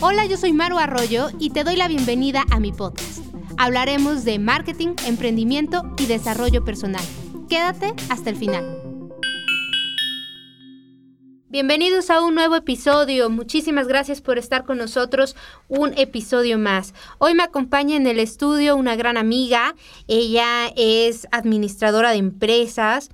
Hola, yo soy Maru Arroyo y te doy la bienvenida a mi podcast. Hablaremos de marketing, emprendimiento y desarrollo personal. Quédate hasta el final. Bienvenidos a un nuevo episodio. Muchísimas gracias por estar con nosotros un episodio más. Hoy me acompaña en el estudio una gran amiga. Ella es administradora de empresas.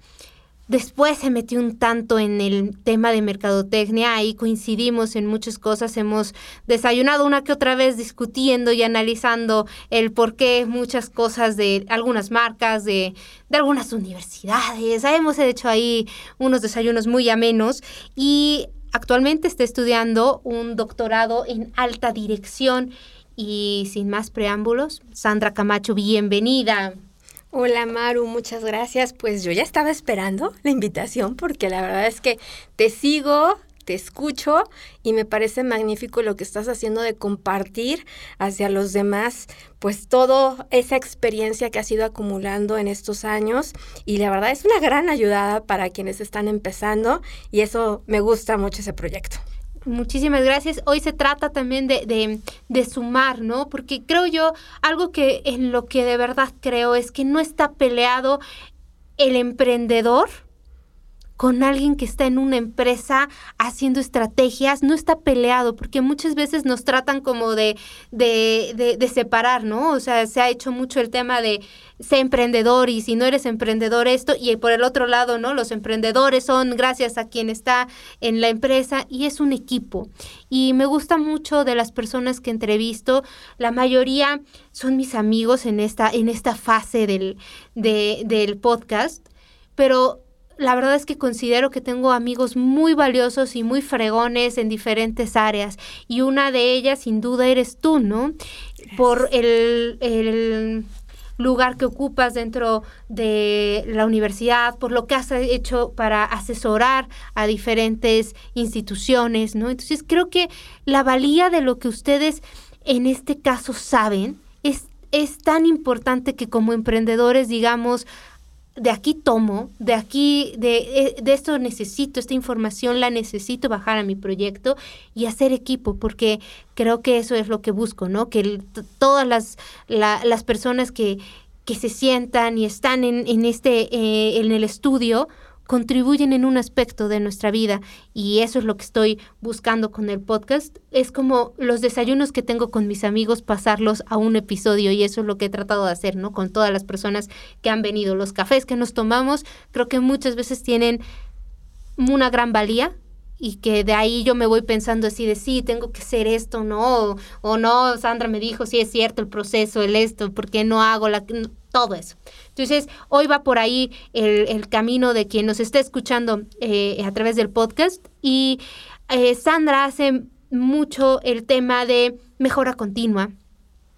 Después se metió un tanto en el tema de mercadotecnia, ahí coincidimos en muchas cosas, hemos desayunado una que otra vez discutiendo y analizando el por qué muchas cosas de algunas marcas, de, de algunas universidades, hemos hecho ahí unos desayunos muy amenos y actualmente está estudiando un doctorado en alta dirección y sin más preámbulos, Sandra Camacho, bienvenida. Hola Maru, muchas gracias. Pues yo ya estaba esperando la invitación porque la verdad es que te sigo, te escucho y me parece magnífico lo que estás haciendo de compartir hacia los demás, pues toda esa experiencia que has ido acumulando en estos años y la verdad es una gran ayuda para quienes están empezando y eso me gusta mucho ese proyecto. Muchísimas gracias. Hoy se trata también de, de, de, sumar, ¿no? Porque creo yo, algo que en lo que de verdad creo es que no está peleado el emprendedor con alguien que está en una empresa haciendo estrategias, no está peleado, porque muchas veces nos tratan como de, de, de, separar, ¿no? O sea, se ha hecho mucho el tema de ser emprendedor y si no eres emprendedor esto, y por el otro lado, ¿no? Los emprendedores son gracias a quien está en la empresa y es un equipo. Y me gusta mucho de las personas que entrevisto, la mayoría son mis amigos en esta, en esta fase del, de, del podcast, pero la verdad es que considero que tengo amigos muy valiosos y muy fregones en diferentes áreas. Y una de ellas, sin duda, eres tú, ¿no? Por el, el lugar que ocupas dentro de la universidad, por lo que has hecho para asesorar a diferentes instituciones, ¿no? Entonces creo que la valía de lo que ustedes en este caso saben es, es tan importante que como emprendedores digamos, de aquí tomo, de aquí, de, eh, de, esto necesito, esta información la necesito bajar a mi proyecto y hacer equipo, porque creo que eso es lo que busco, ¿no? Que todas las, las personas que, que se sientan y están en, en este, eh, en el estudio, contribuyen en un aspecto de nuestra vida y eso es lo que estoy buscando con el podcast. Es como los desayunos que tengo con mis amigos, pasarlos a un episodio y eso es lo que he tratado de hacer, ¿no? Con todas las personas que han venido. Los cafés que nos tomamos creo que muchas veces tienen una gran valía y que de ahí yo me voy pensando así de sí, tengo que hacer esto, no, o, no, Sandra me dijo, sí es cierto el proceso, el esto, ¿por qué no hago la todo eso. Entonces, hoy va por ahí el, camino de quien nos está escuchando eh, a través del podcast. Y eh, Sandra hace mucho el tema de mejora continua,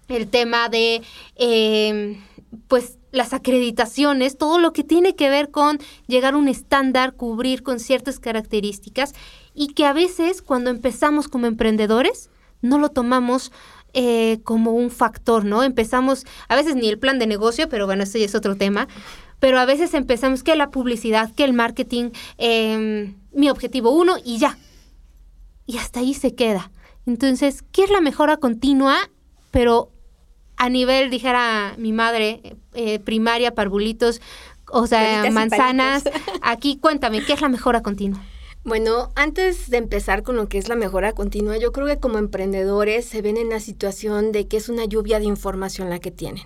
el tema de, em, pues, las acreditaciones, todo lo que tiene que ver con llegar a un estándar, cubrir con ciertas características y que a veces cuando empezamos como emprendedores no lo tomamos eh, como un factor, ¿no? Empezamos, a veces ni el plan de negocio, pero bueno, eso ya es otro tema, pero a veces empezamos que la publicidad, que el marketing, em, mi objetivo uno y ya. Y hasta ahí se queda. Entonces, ¿qué es la mejora continua? Pero a nivel, dijera mi madre, eh, primaria, parvulitos, o sea, manzanas. Aquí cuéntame, ¿qué es la mejora continua? Bueno, antes de empezar con lo que es la mejora continua, yo creo que como emprendedores se ven en la situación de que es una lluvia de información la que tienen.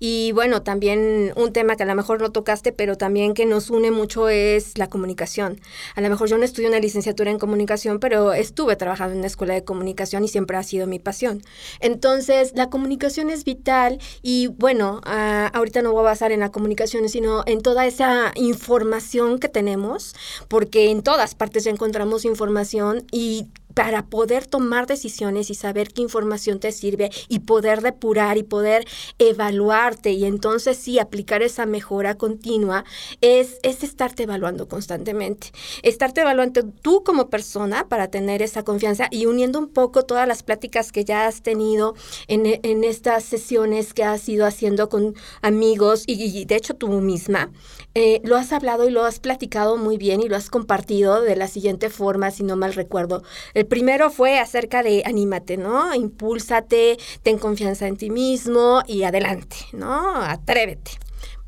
Y bueno, también un tema que a lo mejor no tocaste, pero también que nos une mucho es la comunicación. A lo mejor yo no estudié una licenciatura en comunicación, pero estuve trabajando en una escuela de comunicación y siempre ha sido mi pasión. Entonces, la comunicación es vital y bueno, ah, ahorita no voy a basar en la comunicación, sino en toda esa información que tenemos, porque en todas partes encontramos información y para poder tomar decisiones y saber qué información te sirve y poder depurar y poder evaluarte y entonces sí aplicar esa mejora continua es, es estarte evaluando constantemente. Estarte evaluando tú como persona para tener esa confianza y uniendo un poco todas las pláticas que ya has tenido en, en estas sesiones que has ido haciendo con amigos y, y de hecho tú misma, eh, lo has hablado y lo has platicado muy bien y lo has compartido de la siguiente forma, si no mal recuerdo El primero fue acerca de anímate, ¿no? Impúlsate, ten confianza en ti mismo y adelante, ¿no? Atrévete.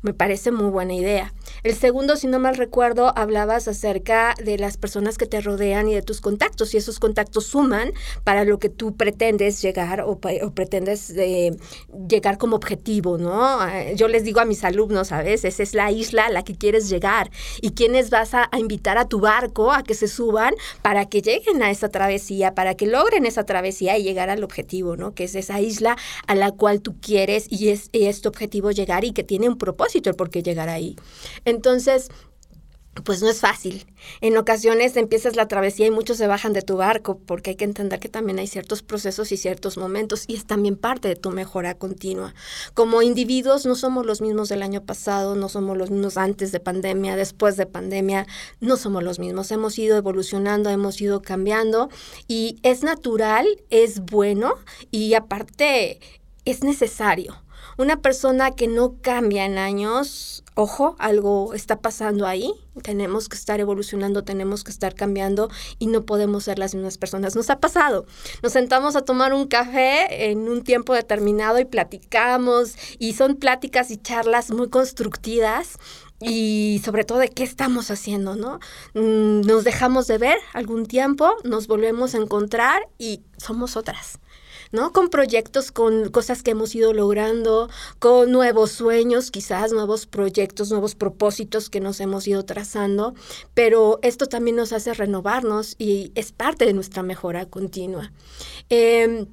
Me parece muy buena idea. El segundo, si no mal recuerdo, hablabas acerca de las personas que te rodean y de tus contactos, y esos contactos suman para lo que tú pretendes llegar o, pretendes eh, llegar como objetivo, ¿no? Eh, yo les digo a mis alumnos a veces, es la isla a la que quieres llegar y quiénes vas a, invitar a tu barco a que se suban para que lleguen a esa travesía, para que logren esa travesía y llegar al objetivo, ¿no? Que es esa isla a la cual tú quieres y es, y es tu objetivo llegar y que tiene un propósito el por qué llegar ahí. Entonces, pues no es fácil. En ocasiones empiezas la travesía y muchos se bajan de tu barco porque hay que entender que también hay ciertos procesos y ciertos momentos y es también parte de tu mejora continua. Como individuos no somos los mismos del año pasado, no somos los mismos antes de pandemia, después de pandemia, no somos los mismos. Hemos ido evolucionando, hemos ido cambiando y es natural, es bueno y aparte es necesario. Una persona que no cambia en años, ojo, algo está pasando ahí, tenemos que estar evolucionando, tenemos que estar cambiando y no podemos ser las mismas personas. Nos ha pasado, nos sentamos a tomar un café en un tiempo determinado y platicamos y son pláticas y charlas muy constructivas y sobre todo de qué estamos haciendo, ¿no? Mm, nos dejamos de ver algún tiempo, nos volvemos a encontrar y somos otras. ¿No? Con proyectos, con cosas que hemos ido logrando, con nuevos sueños, quizás nuevos proyectos, nuevos propósitos que nos hemos ido trazando, pero esto también nos hace renovarnos y es parte de nuestra mejora continua. Em,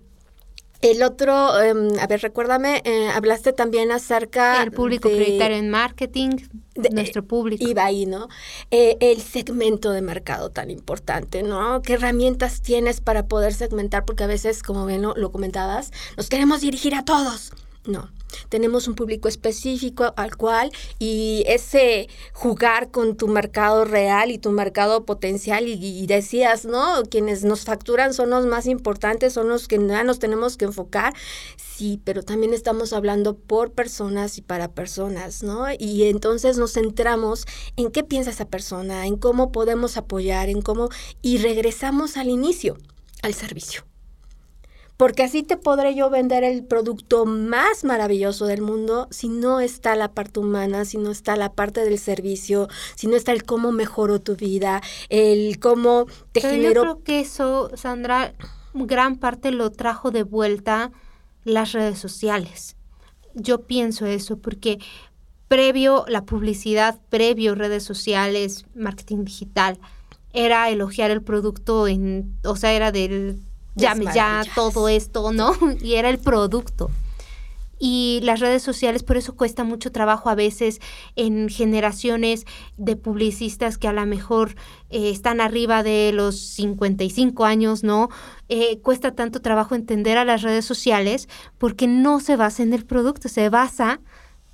el otro, em, a ver, recuérdame, eh, hablaste también acerca... El público prioritario en marketing, de, nuestro público. Iba ahí, ¿no? Eh, el segmento de mercado tan importante, ¿no? ¿Qué herramientas tienes para poder segmentar? Porque a veces, como ven, lo comentabas, nos queremos dirigir a todos. No, tenemos un público específico al cual y ese jugar con tu mercado real y tu mercado potencial y, decías, ¿no? Quienes nos facturan son los más importantes, son los que ya nos tenemos que enfocar. Sí, pero también estamos hablando por personas y para personas, ¿no? Y entonces nos centramos en qué piensa esa persona, en cómo podemos apoyar, en cómo y regresamos al inicio, al servicio porque así te podré yo vender el producto más maravilloso del mundo si no está la parte humana, si no está la parte del servicio, si no está el cómo mejoro tu vida, el cómo te Pero genero... Yo creo que eso, Sandra, gran parte lo trajo de vuelta las redes sociales. Yo pienso eso porque previo la publicidad, previo redes sociales, marketing digital, era elogiar el producto en, o sea, era del ya, ya todo esto, ¿no? Y era el producto. Y las redes sociales, por eso cuesta mucho trabajo a veces en generaciones de publicistas que a lo mejor eh, están arriba de los 55 años, ¿no? Eh, cuesta tanto trabajo entender a las redes sociales porque no se basa en el producto, se basa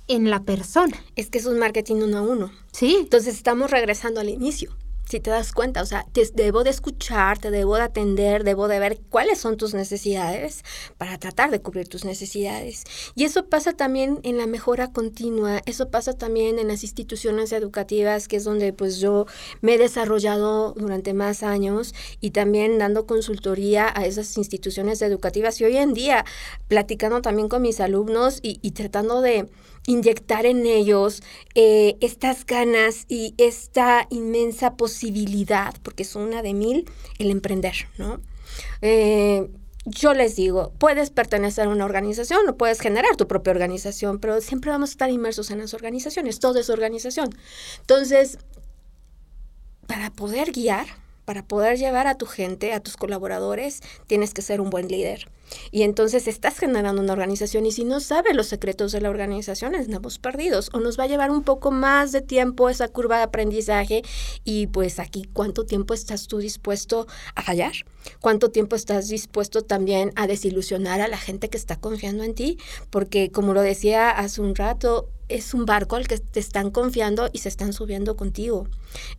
en la persona. Es que es un marketing uno a uno. Sí. Entonces estamos regresando al inicio si te das cuenta, o sea, te debo de escuchar, te debo de atender, debo de ver cuáles son tus necesidades para tratar de cubrir tus necesidades. Y eso pasa también en la mejora continua, eso pasa también en las instituciones educativas, que es donde pues yo me he desarrollado durante más años y también dando consultoría a esas instituciones educativas y hoy en día platicando también con mis alumnos y, y tratando de inyectar en ellos eh, estas ganas y esta inmensa posibilidad, porque es una de mil, el emprender, ¿no? Eh, yo les digo, puedes pertenecer a una organización o puedes generar tu propia organización, pero siempre vamos a estar inmersos en las organizaciones, todo es organización. Entonces, para poder guiar, para poder llevar a tu gente, a tus colaboradores, tienes que ser un buen líder. Y entonces estás generando una organización y si no sabes los secretos de la organización, estamos perdidos o nos va a llevar un poco más de tiempo esa curva de aprendizaje y pues aquí cuánto tiempo estás tú dispuesto a fallar, cuánto tiempo estás dispuesto también a desilusionar a la gente que está confiando en ti, porque como lo decía hace un rato, es un barco al que te están confiando y se están subiendo contigo.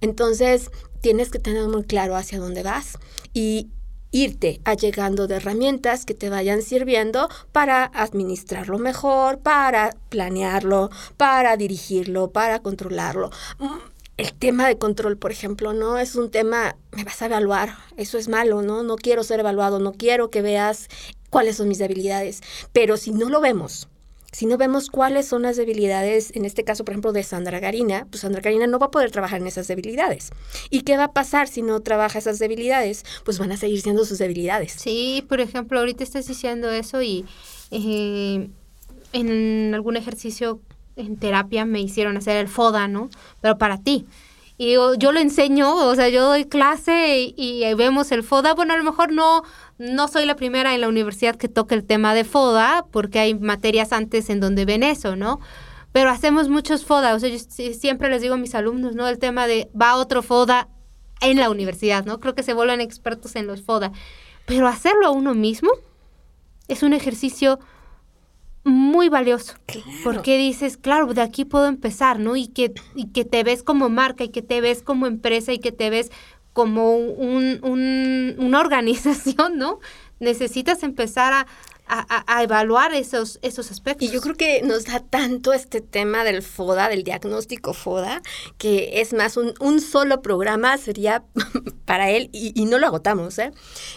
Entonces, tienes que tener muy claro hacia dónde vas y irte allegando de herramientas que te vayan sirviendo para administrarlo mejor, para planearlo, para dirigirlo, para controlarlo. Mm, el tema de control, por ejemplo, ¿no? Es un tema, me vas a evaluar, eso es malo, ¿no? No quiero ser evaluado, no quiero que veas cuáles son mis debilidades. Pero si no lo vemos, si no vemos cuáles son las debilidades, en este caso, por ejemplo, de Sandra Garina, pues Sandra Garina no va a poder trabajar en esas debilidades. ¿Y qué va a pasar si no trabaja esas debilidades? Pues van a seguir siendo sus debilidades. Sí, por ejemplo, ahorita estás diciendo eso y eh, en algún ejercicio en terapia me hicieron hacer el FODA, ¿no? Pero para ti. Y yo, lo enseño, o sea, yo doy clase y, vemos el FODA. Bueno, a lo mejor no, no soy la primera en la universidad que toca el tema de FODA, porque hay materias antes en donde ven eso, ¿no? Pero hacemos muchos FODA, o sea, yo siempre les digo a mis alumnos, ¿no? El tema de va otro FODA en la universidad, ¿no? Creo que se vuelven expertos en los FODA. Pero hacerlo a uno mismo es un ejercicio muy valioso. Porque dices, claro, de aquí puedo empezar, ¿no? Y que, y que te ves como marca y que te ves como empresa y que te ves como un, un, una organización, ¿no? Necesitas empezar a, a, evaluar esos, esos aspectos. Y yo creo que nos da tanto este tema del FODA, del diagnóstico FODA, que es más, un, un solo programa sería para él y, y, no lo agotamos. ¿eh?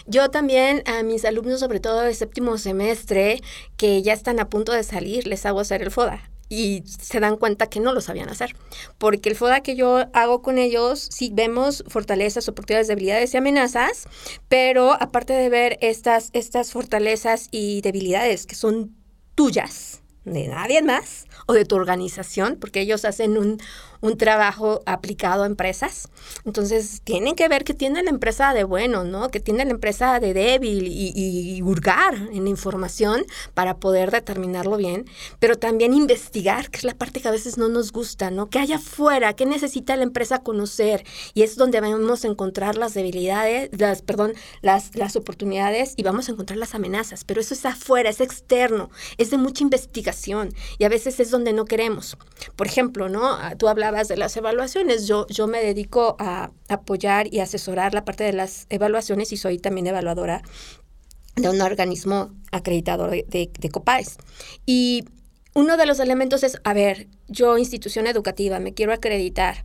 Yo también a mis alumnos, sobre todo de séptimo semestre, que ya están a punto de salir, les hago hacer el FODA y se dan cuenta que no lo sabían hacer. Porque el FODA que yo hago con ellos, sí vemos fortalezas, oportunidades, debilidades y amenazas, pero aparte de ver estas, estas fortalezas y debilidades que son tuyas, de nadie más, o de tu organización, porque ellos hacen un, un trabajo aplicado a empresas. Entonces, tienen que ver que tiene la empresa de bueno, ¿no? Que tiene la empresa de débil y, y, hurgar en información para poder determinarlo bien, pero también investigar, que es la parte que a veces no nos gusta, ¿no? Que haya afuera, que necesita la empresa conocer y es donde vamos a encontrar las debilidades, las, perdón, las, las oportunidades y vamos a encontrar las amenazas, pero eso es afuera, es externo, es de mucha investigación y a veces es donde no queremos. Por ejemplo, ¿no? Tú hablabas de las evaluaciones. Yo, yo me dedico a apoyar y asesorar la parte de las evaluaciones y soy también evaluadora de un organismo acreditador de, de, de COPAES. Y uno de los elementos es, a ver, yo institución educativa, me quiero acreditar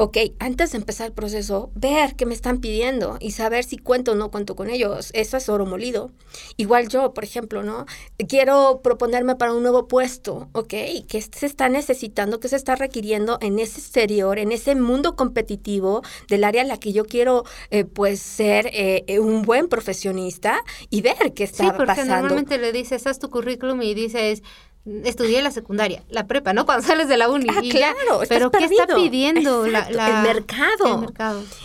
ok, antes de empezar el proceso, ver qué me están pidiendo y saber si cuento o no cuento con ellos. Eso es oro molido. Igual yo, por ejemplo, ¿no? Quiero proponerme para un nuevo puesto, ok, ¿qué se está necesitando, qué se está requiriendo en ese exterior, en ese mundo competitivo del área en la que yo quiero, eh, pues, ser eh, un buen profesionista y ver qué está sí, porque pasando. Normalmente le dices, haz tu currículum y dices estudié la secundaria, la prepa, ¿no? Cuando sales de la uni. Ah, claro. Pero ¿qué está pidiendo la, el, mercado.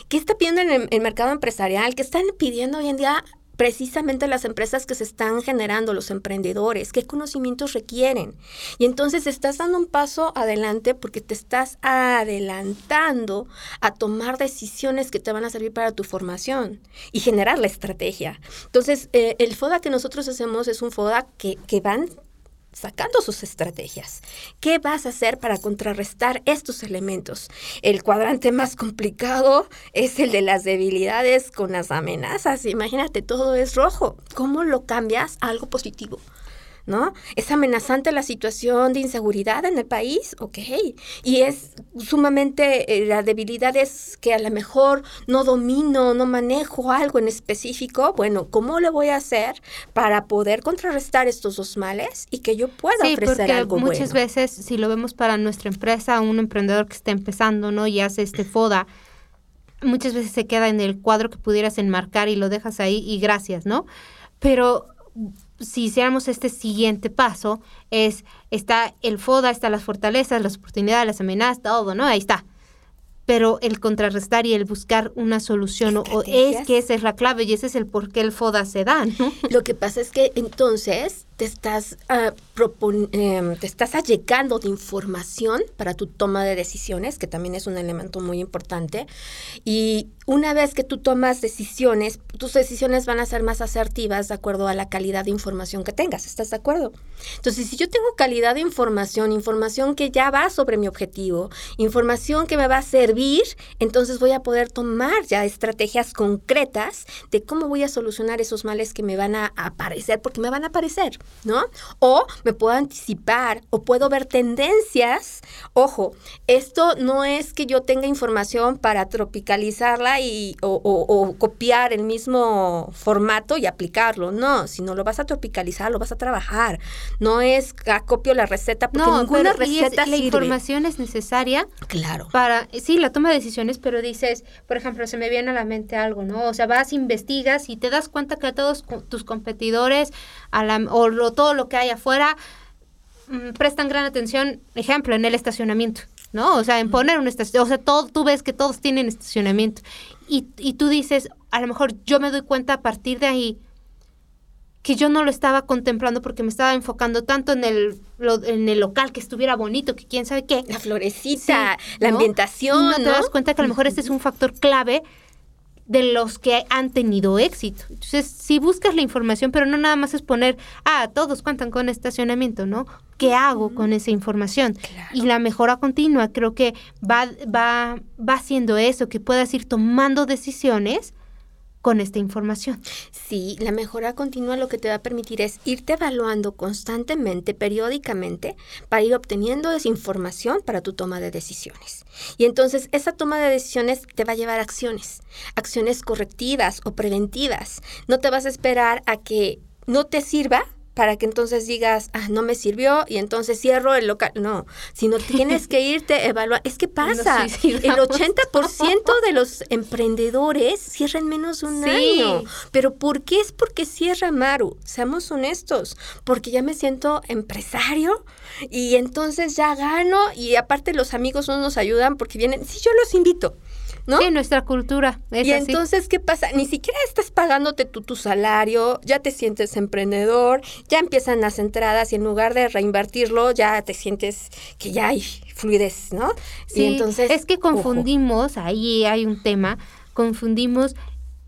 ¿Qué está pidiendo en el, mercado empresarial? ¿Qué están pidiendo hoy en día precisamente las empresas que se están generando, los emprendedores, qué conocimientos requieren. Y entonces estás dando un paso adelante porque te estás adelantando a tomar decisiones que te van a servir para tu formación y generar la estrategia. Entonces, eh, el FODA que nosotros hacemos es un FODA que, que van sacando sus estrategias. ¿Qué vas a hacer para contrarrestar estos elementos? El cuadrante más complicado es el de las debilidades con las amenazas. Imagínate, todo es rojo. ¿Cómo lo cambias a algo positivo? ¿No? Es amenazante la situación de inseguridad en el país, ok. Y es sumamente, eh, la debilidad es que a lo mejor no domino, no manejo algo en específico. Bueno, ¿cómo le voy a hacer para poder contrarrestar estos dos males y que yo pueda sí, ofrecer algo muchas veces, si lo vemos para nuestra empresa, un emprendedor que está empezando, ¿no? Y hace este FODA, muchas veces se queda en el cuadro que pudieras enmarcar y lo dejas ahí y gracias, ¿no? Pero si hiciéramos este siguiente paso, es, está el FODA, están las fortalezas, las oportunidades, las amenazas, todo, ¿no? Ahí está. Pero el contrarrestar y el buscar una solución, o, es que esa es la clave y ese es el por qué el FODA se da, ¿no? Lo que pasa es que entonces te estás, uh, te estás allegando de información para tu toma de decisiones, que también es un elemento muy importante. Y una vez que tú tomas decisiones, tus decisiones van a ser más asertivas de acuerdo a la calidad de información que tengas. ¿Estás de acuerdo? Entonces, si yo tengo calidad de información, información que ya va sobre mi objetivo, información que me va a servir, entonces voy a poder tomar ya estrategias concretas de cómo voy a solucionar esos males que me van a aparecer, porque me van a aparecer. ¿No? O me puedo anticipar o puedo ver tendencias. Ojo, esto no es que yo tenga información para tropicalizarla y, o, copiar el mismo formato y aplicarlo, no, sino lo vas a tropicalizar, lo vas a trabajar. No es acopio la receta porque ninguna receta La información es necesaria. Claro. Para, sí, la toma de decisiones, pero dices, por ejemplo, se me viene a la mente algo, ¿no? O sea, vas, investigas y te das cuenta que a todos tus competidores a la, o lo todo lo que hay afuera, mm, prestan gran atención, ejemplo, en el estacionamiento, ¿no? O sea, en poner un estacionamiento, o sea, todo, tú ves que todos tienen estacionamiento y, y tú dices, a lo mejor yo me doy cuenta a partir de ahí que yo no lo estaba contemplando porque me estaba enfocando tanto en el, en el local, que estuviera bonito, que quién sabe qué. La florecita, la ambientación. Y no te das cuenta que a lo mejor este es un factor clave de los que han tenido éxito. Entonces, si buscas la información, pero no nada más es poner, ah, todos cuentan con estacionamiento, ¿no? ¿Qué hago con esa información? Y la mejora continua creo que va, va, va haciendo eso, que puedas ir tomando decisiones con esta información. Sí, la mejora continua lo que te va a permitir es irte evaluando constantemente, periódicamente, para ir obteniendo esa información para tu toma de decisiones. Y entonces esa toma de decisiones te va a llevar a acciones, acciones correctivas o preventivas. No te vas a esperar a que no te sirva para que entonces digas, ah, no me sirvió y entonces cierro el local. No, sino tienes que irte a evaluar. Es que pasa, el 80% de los emprendedores cierran menos de un año. ¿Pero por qué es porque cierra Maru? Seamos honestos, porque ya me siento empresario y entonces ya gano y aparte los amigos no nos ayudan porque vienen, sí, yo los invito. ¿No? Sí, nuestra cultura. y entonces, ¿qué pasa? Ni siquiera estás pagándote tu, tu salario, ya te sientes emprendedor, ya empiezan las entradas y en lugar de reinvertirlo, ya te sientes que ya hay fluidez, ¿no? Sí, entonces, es que confundimos, ahí hay un tema, confundimos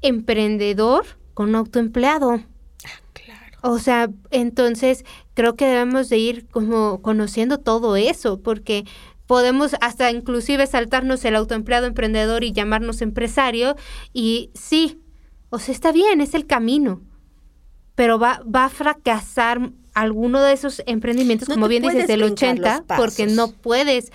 emprendedor con autoempleado. Ah, claro. O sea, entonces creo que debemos de ir como conociendo todo eso, porque podemos hasta inclusive saltarnos el autoempleado emprendedor y llamarnos empresario y sí, o sea, está bien, es el camino, pero va, va a fracasar alguno de esos emprendimientos, como bien dices, del 80, porque no puedes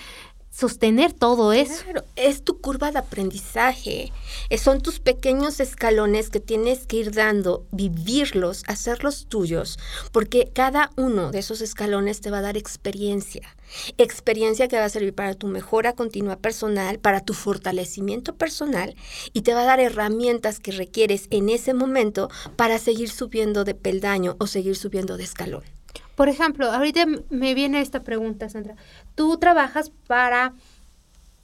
sostener todo eso. Claro, es tu curva de aprendizaje. Eh, son tus pequeños escalones que tienes que ir dando, vivirlos, hacerlos tuyos, porque cada uno de esos escalones te va a dar experiencia. Experiencia que va a servir para tu mejora continua personal, para tu fortalecimiento personal y te va a dar herramientas que requieres en ese momento para seguir subiendo de peldaño o seguir subiendo de escalón. Por ejemplo, ahorita me viene esta pregunta, Sandra. Tú trabajas para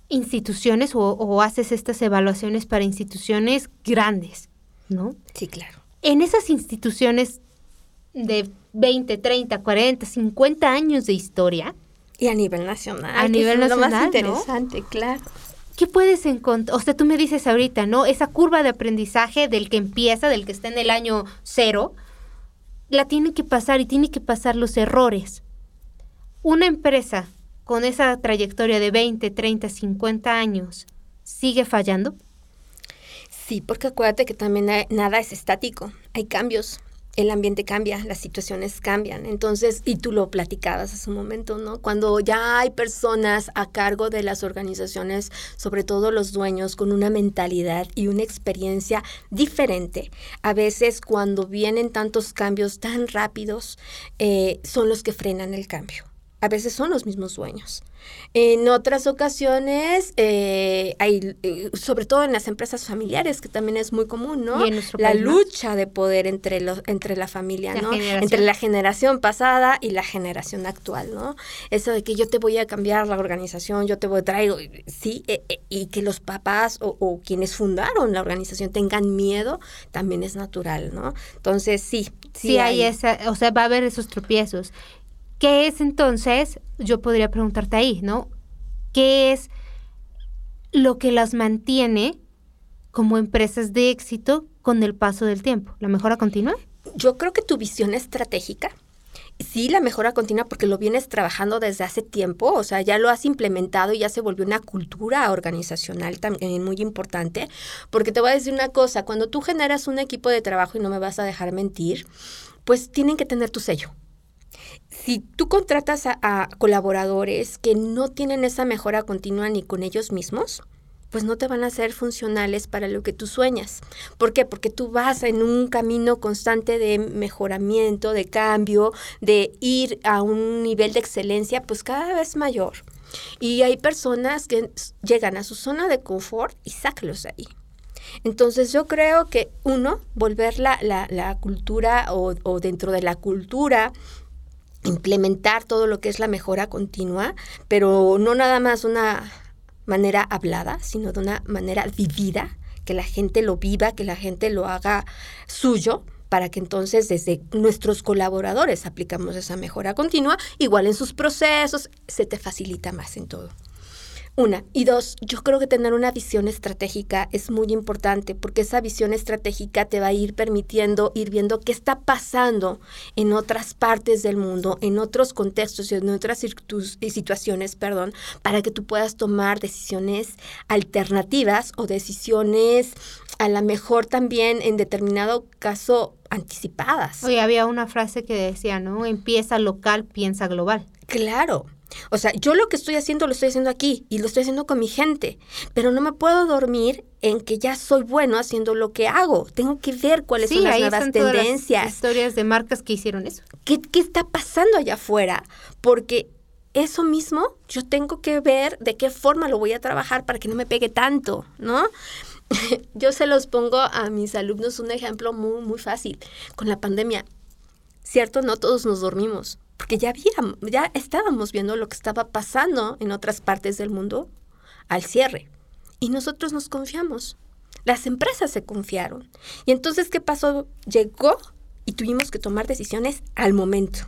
instituciones o, haces estas evaluaciones para instituciones grandes, ¿no? Sí, claro. En esas instituciones de 20, 30, 40, 50 años de historia. Y a nivel nacional. A nivel nacional. Es lo más interesante, claro. ¿Qué puedes encontrar? O sea, tú me dices ahorita, ¿no? Esa curva de aprendizaje del que empieza, del que está en el año cero, la tiene que pasar y tiene que pasar los errores. Una empresa con esa trayectoria de 20, 30, 50 años sigue fallando. Sí, porque acuérdate que también nada es estático, hay cambios el ambiente cambia, las situaciones cambian. Entonces, y tú lo platicabas hace un momento, ¿no? Cuando ya hay personas a cargo de las organizaciones, sobre todo los dueños, con una mentalidad y una experiencia diferente, a veces cuando vienen tantos cambios tan rápidos, eh, son los que frenan el cambio. A veces son los mismos dueños. En otras ocasiones, eh, hay, eh, sobre todo en las empresas familiares, que también es muy común, ¿no? la lucha de poder entre, los, entre la familia, ¿no? Entre la generación pasada y la generación actual, ¿no? Eso de que yo te voy a cambiar la organización, yo te voy a traer, sí, e, e, y que los papás o, o, quienes fundaron la organización tengan miedo, también es natural, ¿no? Entonces, sí. Sí, sí hay, hay esa, o sea, va a haber esos tropiezos. ¿Qué es entonces? Yo podría preguntarte ahí, ¿no? ¿Qué es lo que las mantiene como empresas de éxito con el paso del tiempo? ¿La mejora continua? Yo creo que tu visión estratégica, sí, la mejora continua porque lo vienes trabajando desde hace tiempo, o sea, ya lo has implementado y ya se volvió una cultura organizacional también muy importante, porque te voy a decir una cosa, cuando tú generas un equipo de trabajo y no me vas a dejar mentir, pues tienen que tener tu sello. Si tú contratas a, colaboradores que no tienen esa mejora continua ni con ellos mismos, pues no te van a ser funcionales para lo que tú sueñas. ¿Por qué? Porque tú vas en un camino constante de mejoramiento, de cambio, de ir a un nivel de excelencia pues cada vez mayor. Y hay personas que llegan a su zona de confort y sácalos ahí. Entonces yo creo que uno, volver la, la, cultura o, o dentro de la cultura implementar todo lo que es la mejora continua, pero no nada más una manera hablada, sino de una manera vivida, que la gente lo viva, que la gente lo haga suyo, para que entonces desde nuestros colaboradores aplicamos esa mejora continua, igual en sus procesos, se te facilita más en todo. Una. Y dos, yo creo que tener una visión estratégica es muy importante porque esa visión estratégica te va a ir permitiendo ir viendo qué está pasando en otras partes del mundo, en otros contextos y en otras situaciones, perdón, para que tú puedas tomar decisiones alternativas o decisiones a lo mejor también en determinado caso anticipadas. Oye, había una frase que decía, ¿no? Empieza local, piensa global. Claro. O sea, yo lo que estoy haciendo lo estoy haciendo aquí y lo estoy haciendo con mi gente, pero no me puedo dormir en que ya soy bueno haciendo lo que hago. Tengo que ver cuáles son las nuevas tendencias. Las historias de marcas que hicieron eso. ¿Qué, ¿Qué está pasando allá afuera? Porque eso mismo yo tengo que ver de qué forma lo voy a trabajar para que no me pegue tanto, ¿no? yo se los pongo a mis alumnos un ejemplo muy, muy fácil. Con la pandemia, ¿cierto? No todos nos dormimos porque ya habíamos, ya estábamos viendo lo que estaba pasando en otras partes del mundo al cierre. Y nosotros nos confiamos. Las empresas se confiaron. Y entonces, ¿qué pasó? Llegó y tuvimos que tomar decisiones al momento.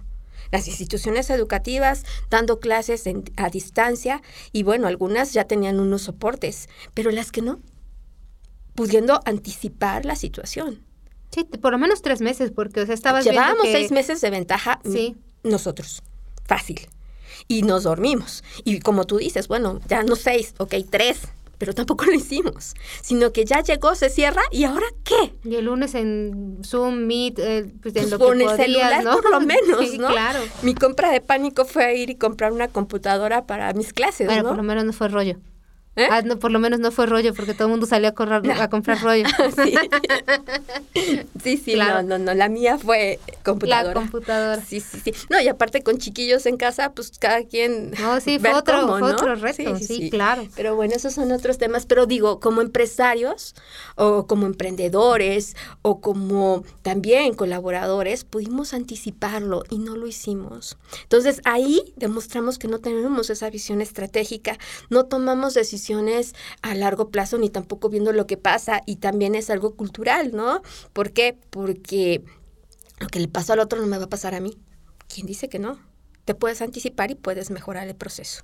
Las instituciones educativas dando clases a distancia y bueno, algunas ya tenían unos soportes, pero las que no, pudiendo anticipar la situación. Sí, por lo menos tres meses, porque o sea, estabas Llevábamos viendo seis meses de ventaja. Sí nosotros. Fácil. Y nos dormimos. Y como tú dices, bueno, ya no seis, ok, tres, pero tampoco lo hicimos, sino que ya llegó, se cierra y ahora qué. Y el lunes en Zoom, Meet, eh, pues en pues lo que el celular ¿no? por lo menos, sí, ¿no? claro. Mi compra de pánico fue ir y comprar una computadora para mis clases, bueno, ¿no? por lo menos no fue rollo. ¿Eh? Ah, no, por lo menos no fue rollo, porque todo el mundo salió a, correr, a comprar rollo. sí, sí, no, no, no, la mía fue computadora. La computadora. Sí, sí, sí. No, y aparte con chiquillos en casa, pues cada quien... No, sí, fue otro, otro reto, sí, claro. Pero bueno, esos son otros temas, pero digo, como empresarios o como emprendedores o como también colaboradores, pudimos anticiparlo y no lo hicimos. Entonces ahí demostramos que no tenemos esa visión estratégica, no tomamos decisiones a largo plazo ni tampoco viendo lo que pasa y también es algo cultural, ¿no? ¿Por qué? Porque lo que le pasó al otro no me va a pasar a mí. ¿Quién dice que no? Te puedes anticipar y puedes mejorar el proceso.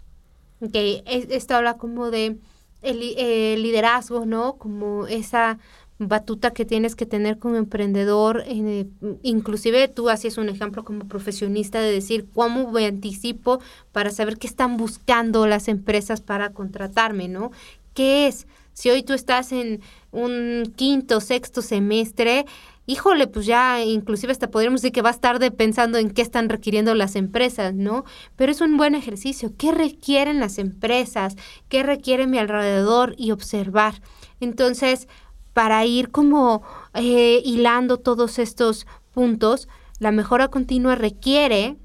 Ok, esto habla como de el, el liderazgo, ¿no? Como esa batuta que tienes que tener como emprendedor, eh, inclusive tú hacías un ejemplo como profesionista de decir cómo me anticipo para saber qué están buscando las empresas para contratarme, ¿no? ¿Qué es? Si hoy tú estás en un quinto, sexto semestre, híjole, pues ya inclusive hasta podríamos decir que vas tarde pensando en qué están requiriendo las empresas, ¿no? Pero es un buen ejercicio. ¿Qué requieren las empresas? ¿Qué requiere mi alrededor? Y observar. Entonces, para ir como eh, hilando todos estos puntos, la mejora continua requiere,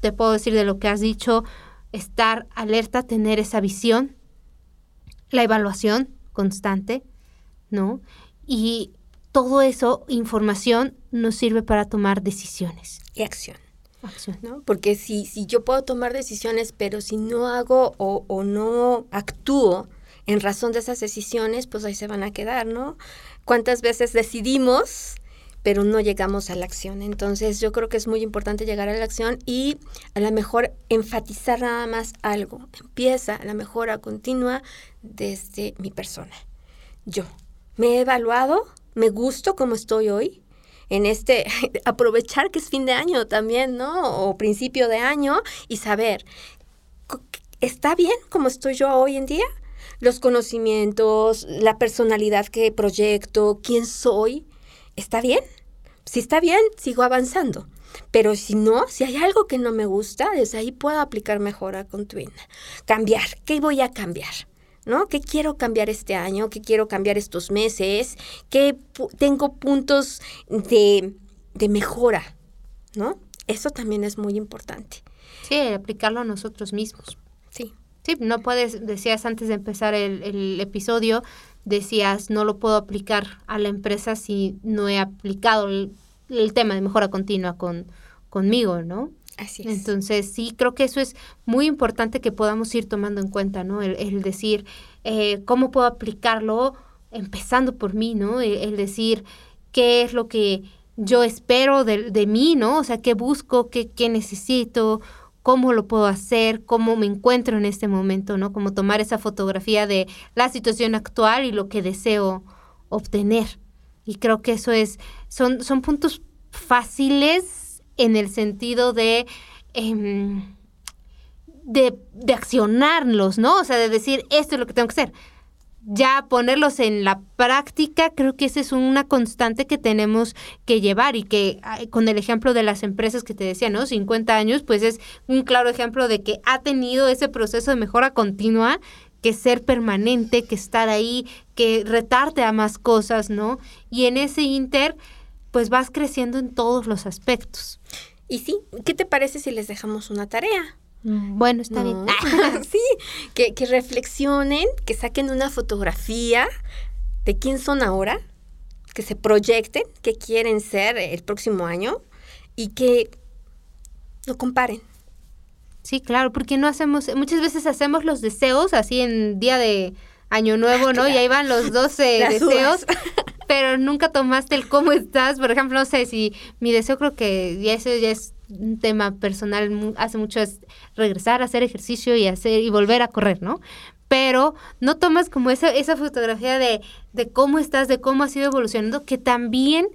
te puedo decir de lo que has dicho, estar alerta, tener esa visión, la evaluación constante, ¿no? Y todo eso, información, nos sirve para tomar decisiones. Y acción. Acción. ¿no? Porque si, si yo puedo tomar decisiones, pero si no hago o, o no actúo en razón de esas decisiones, pues ahí se van a quedar, ¿no? ¿Cuántas veces decidimos, pero no llegamos a la acción? Entonces yo creo que es muy importante llegar a la acción y a lo mejor enfatizar nada más algo. Empieza la mejora continua desde mi persona. Yo me he evaluado, me gusto como estoy hoy, en este aprovechar que es fin de año también, ¿no? O principio de año y saber, ¿está bien como estoy yo hoy en día? Los conocimientos, la personalidad que proyecto, quién soy, ¿está bien? Si está bien, sigo avanzando. Pero si no, si hay algo que no me gusta, desde ahí puedo aplicar mejora continua. Cambiar, ¿qué voy a cambiar? ¿no? ¿Qué quiero cambiar este año? ¿Qué quiero cambiar estos meses? ¿Qué tengo puntos de, de, mejora? ¿No? Eso también es muy importante. Sí, aplicarlo a nosotros mismos. Sí. No puedes, decías antes de empezar el, el episodio, decías, no lo puedo aplicar a la empresa si no he aplicado el, el tema de mejora continua con, conmigo, ¿no? Así es. Entonces, sí, creo que eso es muy importante que podamos ir tomando en cuenta, ¿no? El, decir, eh, ¿cómo puedo aplicarlo? Empezando por mí, ¿no? El, decir, ¿qué es lo que yo espero de, de mí, ¿no? O sea, ¿qué busco? ¿Qué, ¿Qué necesito? ¿Cómo lo puedo hacer? ¿Cómo me encuentro en este momento, ¿no? Como tomar esa fotografía de la situación actual y lo que deseo obtener. Y creo que eso es, son, son puntos fáciles en el sentido de, em, de, de accionarlos, ¿no? O sea, de decir, esto es lo que tengo que hacer ya ponerlos en la práctica, creo que esa es una constante que tenemos que llevar y que con el ejemplo de las empresas que te decía, ¿no? 50 años, pues es un claro ejemplo de que ha tenido ese proceso de mejora continua, que ser permanente, que estar ahí, que retarte a más cosas, ¿no? Y en ese inter, pues vas creciendo en todos los aspectos. Y sí, ¿qué te parece si les dejamos una tarea? Mm, bueno, está bien. sí, que, que reflexionen, que saquen una fotografía de quién son ahora, que se proyecten, qué quieren ser el próximo año y que lo comparen. Sí, claro, porque no hacemos, muchas veces hacemos los deseos así en día de Año Nuevo, ¿no? Y ahí van los 12 deseos pero nunca tomaste el cómo estás. Por ejemplo, no sé si mi deseo creo que ya eso ya es un tema personal hace mucho es regresar a hacer ejercicio y hacer y volver a correr, ¿no? Pero no tomas como esa, esa fotografía de, de cómo estás, de cómo has ido evolucionando, que también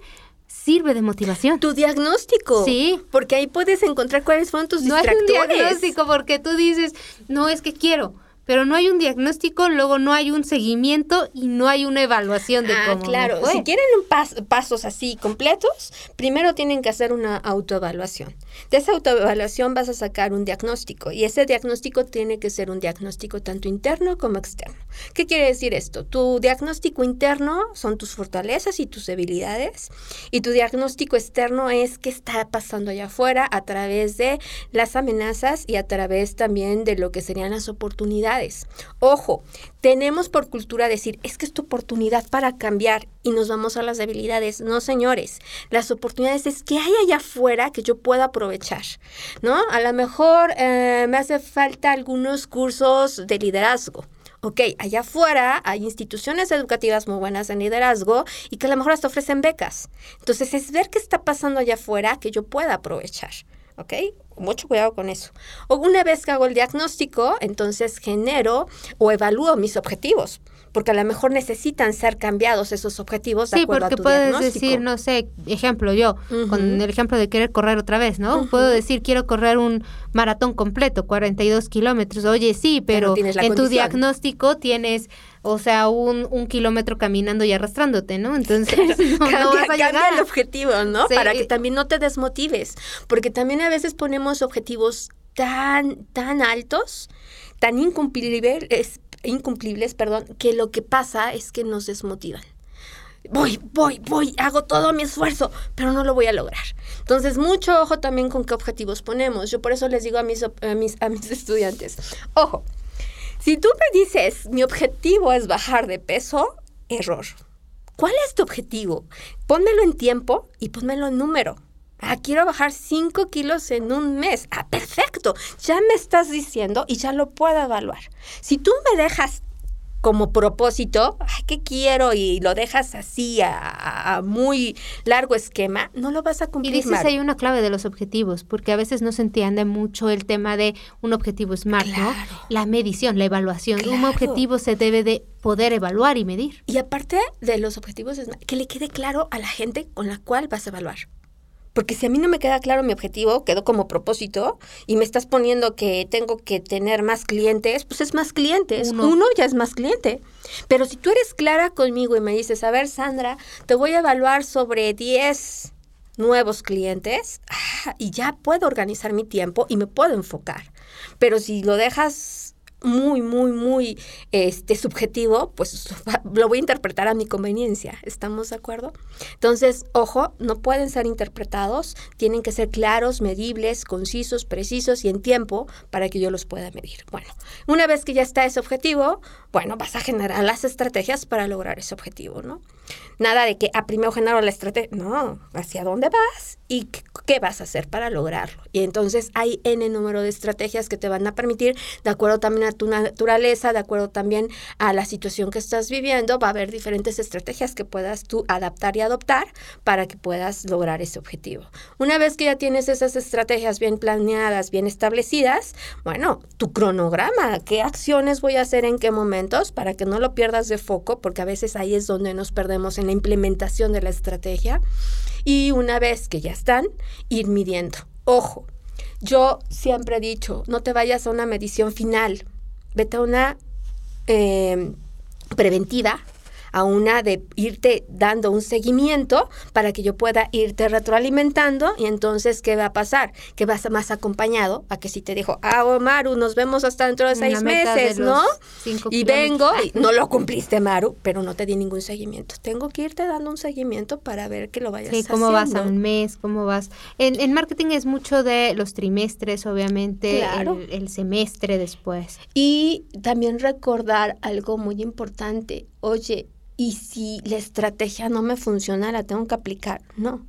sirve de motivación. Tu diagnóstico. Sí. Porque ahí puedes encontrar cuáles fueron tus distractores. No es un diagnóstico porque tú dices, no, es que quiero pero no hay un diagnóstico, luego no hay un seguimiento y no hay una evaluación de ah, cómo. Claro, si quieren un pasos así completos, primero tienen que hacer una autoevaluación. De esa autoevaluación vas a sacar un diagnóstico y ese diagnóstico tiene que ser un diagnóstico tanto interno como externo. ¿Qué quiere decir esto? Tu diagnóstico interno son tus fortalezas y tus debilidades y tu diagnóstico externo es qué está pasando allá afuera a través de las amenazas y a través también de lo que serían las oportunidades Ojo, tenemos por cultura decir, es que es tu oportunidad para cambiar y nos vamos a las debilidades. No, señores, las oportunidades es que hay allá afuera que yo pueda aprovechar, ¿no? A lo mejor eh, me hace falta algunos cursos de liderazgo. Ok, allá afuera hay instituciones educativas muy buenas en liderazgo y que a lo mejor hasta ofrecen becas. Entonces es ver qué está pasando allá afuera que yo pueda aprovechar. ¿ok? Mucho cuidado con eso. O una vez que hago el diagnóstico, entonces genero o evalúo mis objetivos, porque a lo mejor necesitan ser cambiados esos objetivos de sí, acuerdo porque a tu puedes decir, no sé, ejemplo yo, con el ejemplo de querer correr otra vez, ¿no? Puedo decir, quiero correr un maratón completo, 42 kilómetros. Oye, sí, pero, en tu diagnóstico tienes o sea, un, un kilómetro caminando y arrastrándote, ¿no? Entonces, no, cambia, el objetivo, ¿no? Para que también no te desmotives, porque también a veces ponemos objetivos tan, tan altos, tan incumplibles, incumplibles, perdón, que lo que pasa es que nos desmotivan voy, voy, voy, hago todo mi esfuerzo, pero no lo voy a lograr. Entonces, mucho ojo también con qué objetivos ponemos. Yo por eso les digo a mis, a mis, a mis estudiantes, ojo, si tú me dices, mi objetivo es bajar de peso, error. ¿Cuál es tu objetivo? Pónmelo en tiempo y pónmelo en número. Ah, quiero bajar 5 kilos en un mes. Ah, perfecto. Ya me estás diciendo y ya lo puedo evaluar. Si tú me dejas como propósito, ay, ¿qué quiero? Y lo dejas así a, muy largo esquema, no lo vas a cumplir. Y dices, hay una clave de los objetivos, porque a veces no se entiende mucho el tema de un objetivo SMART, ¿no? La medición, la evaluación. Un objetivo se debe de poder evaluar y medir. Y aparte de los objetivos, que le quede claro a la gente con la cual vas a evaluar. Porque si a mí no me queda claro mi objetivo, quedó como propósito, y me estás poniendo que tengo que tener más clientes, pues es más clientes. Uno, ya es más cliente. Pero si tú eres clara conmigo y me dices, a ver, Sandra, te voy a evaluar sobre 10 nuevos clientes, ah, y ya puedo organizar mi tiempo y me puedo enfocar. Pero si lo dejas muy, muy, muy este, subjetivo, pues lo voy a interpretar a mi conveniencia. ¿Estamos de acuerdo? Entonces, ojo, no pueden ser interpretados, tienen que ser claros, medibles, concisos, precisos y en tiempo para que yo los pueda medir. Bueno, una vez que ya está ese objetivo, bueno, vas a generar las estrategias para lograr ese objetivo, ¿no? Nada de que a ah, primero genero la estrategia, no, hacia dónde vas y qué vas a hacer para lograrlo. Y entonces hay N número de estrategias que te van a permitir, de acuerdo también a tu naturaleza, de acuerdo también a la situación que estás viviendo, va a haber diferentes estrategias que puedas tú adaptar y adoptar para que puedas lograr ese objetivo. Una vez que ya tienes esas estrategias bien planeadas, bien establecidas, bueno, tu cronograma, qué acciones voy a hacer en qué momentos para que no lo pierdas de foco, porque a veces ahí es donde nos perdemos en la implementación de la estrategia. Y una vez que ya están, ir midiendo. Ojo, yo siempre he dicho, no te vayas a una medición final, vete a una eh, preventiva a una de irte dando un seguimiento para que yo pueda irte retroalimentando y entonces, ¿qué va a pasar? Que vas más acompañado a que si te dijo, ah, oh, Maru, nos vemos hasta dentro de seis meses, ¿no? Y vengo, y no lo cumpliste, Maru, pero no te di ningún seguimiento. Tengo que irte dando un seguimiento para ver que lo vayas sí, cómo vas a un mes, cómo vas. En, en, marketing es mucho de los trimestres, obviamente, el semestre después. Y también recordar algo muy importante. Oye, y si la estrategia no me funciona, la tengo que aplicar. No.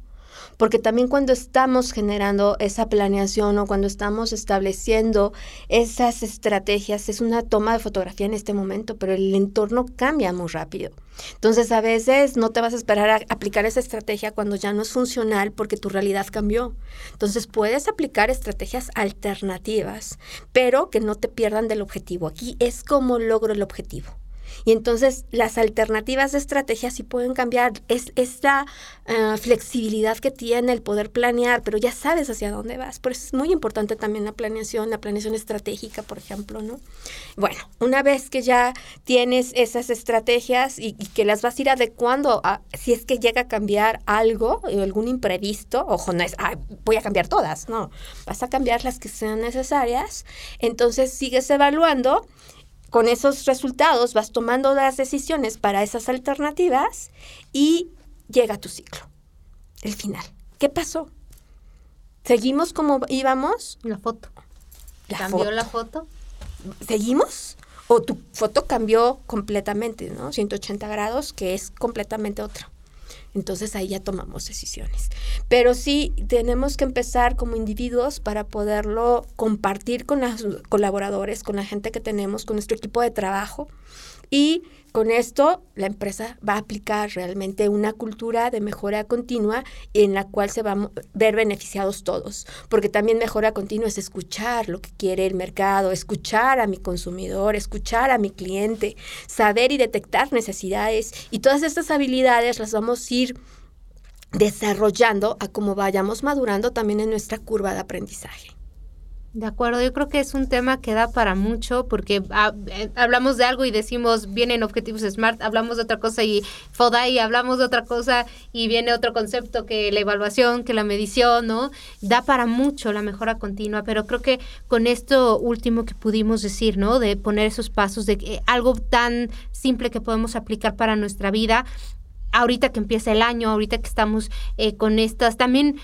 Porque también cuando estamos generando esa planeación o cuando estamos estableciendo esas estrategias, es una toma de fotografía en este momento, pero el entorno cambia muy rápido. Entonces a veces no te vas a esperar a aplicar esa estrategia cuando ya no es funcional porque tu realidad cambió. Entonces puedes aplicar estrategias alternativas, pero que no te pierdan del objetivo. Aquí es como logro el objetivo. Y entonces las alternativas de estrategia sí pueden cambiar. Es esta eh, flexibilidad que tiene el poder planear, pero ya sabes hacia dónde vas. Por eso es muy importante también la planeación, la planeación estratégica, por ejemplo, ¿no? Bueno, una vez que ya tienes esas estrategias y, que las vas a ir adecuando a, si es que llega a cambiar algo, eh, algún imprevisto, ojo, no es, voy a cambiar todas, no, vas a cambiar las que sean necesarias, entonces sigues evaluando con esos resultados vas tomando las decisiones para esas alternativas y llega tu ciclo, el final. ¿Qué pasó? ¿Seguimos como íbamos? La foto. ¿Cambió la foto? ¿Seguimos? ¿O tu foto cambió completamente, ¿no? 180 grados, que es completamente otra. Entonces ahí ya tomamos decisiones. Pero sí tenemos que empezar como individuos para poderlo compartir con los colaboradores, con la gente que tenemos, con nuestro equipo de trabajo y con esto, la empresa va a aplicar realmente una cultura de mejora continua en la cual se van a ver beneficiados todos, porque también mejora continua es escuchar lo que quiere el mercado, escuchar a mi consumidor, escuchar a mi cliente, saber y detectar necesidades y todas estas habilidades las vamos a ir desarrollando a como vayamos madurando también en nuestra curva de aprendizaje. De acuerdo, yo creo que es un tema que da para mucho porque ah, eh, hablamos de algo y decimos vienen objetivos SMART, hablamos de otra cosa y FODA y hablamos de otra cosa y viene otro concepto que la evaluación, que la medición, ¿no? Da para mucho la mejora continua, pero creo que con esto último que pudimos decir, ¿no? De poner esos pasos, de algo tan simple que podemos aplicar para nuestra vida, ahorita que empieza el año, ahorita que estamos eh, con estas, también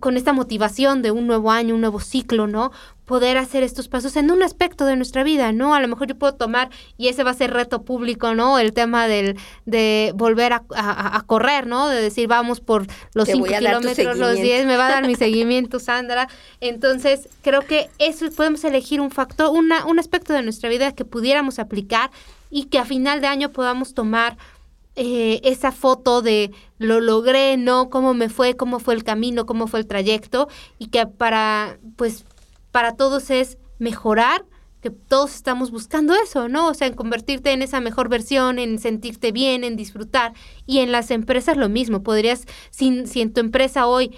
con esta motivación de un nuevo año, un nuevo ciclo, ¿no? Poder hacer estos pasos en un aspecto de nuestra vida, ¿no? A lo mejor yo puedo tomar, y ese va a ser reto público, ¿no? El tema del, de volver a, correr, ¿no? De decir, vamos por los 5 kilómetros, los 10, me va a dar mi seguimiento, Sandra. Entonces, creo que eso podemos elegir un factor, una, un aspecto de nuestra vida que pudiéramos aplicar y que a final de año podamos tomar eh, esa foto de lo logré, ¿no? Cómo me fue, cómo fue el camino, cómo fue el trayecto y que para, pues, para todos es mejorar, que todos estamos buscando eso, ¿no? O sea, en convertirte en esa mejor versión, en sentirte bien, en disfrutar. Y en las empresas lo mismo. Podrías, si, si en tu empresa hoy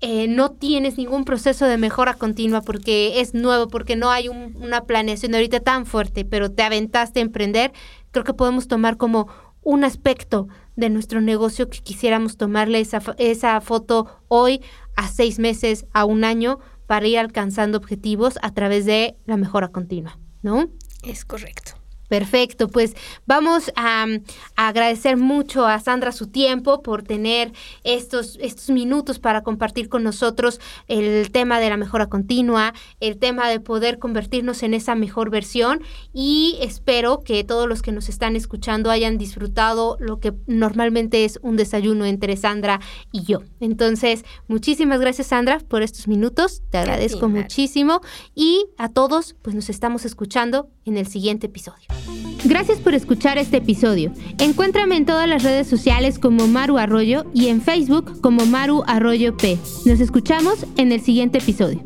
eh, no tienes ningún proceso de mejora continua porque es nuevo, porque no hay una planeación ahorita tan fuerte, pero te aventaste a emprender, creo que podemos tomar como un aspecto de nuestro negocio que quisiéramos tomarle esa, esa foto hoy a seis meses, a un año, para ir alcanzando objetivos a través de la mejora continua, ¿no? Es correcto. Perfecto, pues vamos a, agradecer mucho a Sandra su tiempo por tener estos, estos minutos para compartir con nosotros el tema de la mejora continua, el tema de poder convertirnos en esa mejor versión y espero que todos los que nos están escuchando hayan disfrutado lo que normalmente es un desayuno entre Sandra y yo. Entonces, muchísimas gracias Sandra por estos minutos, te agradezco muchísimo y a todos pues nos estamos escuchando en el siguiente episodio. Gracias por escuchar este episodio. Encuéntrame en todas las redes sociales como Maru Arroyo y en Facebook como Maru Arroyo P. Nos escuchamos en el siguiente episodio.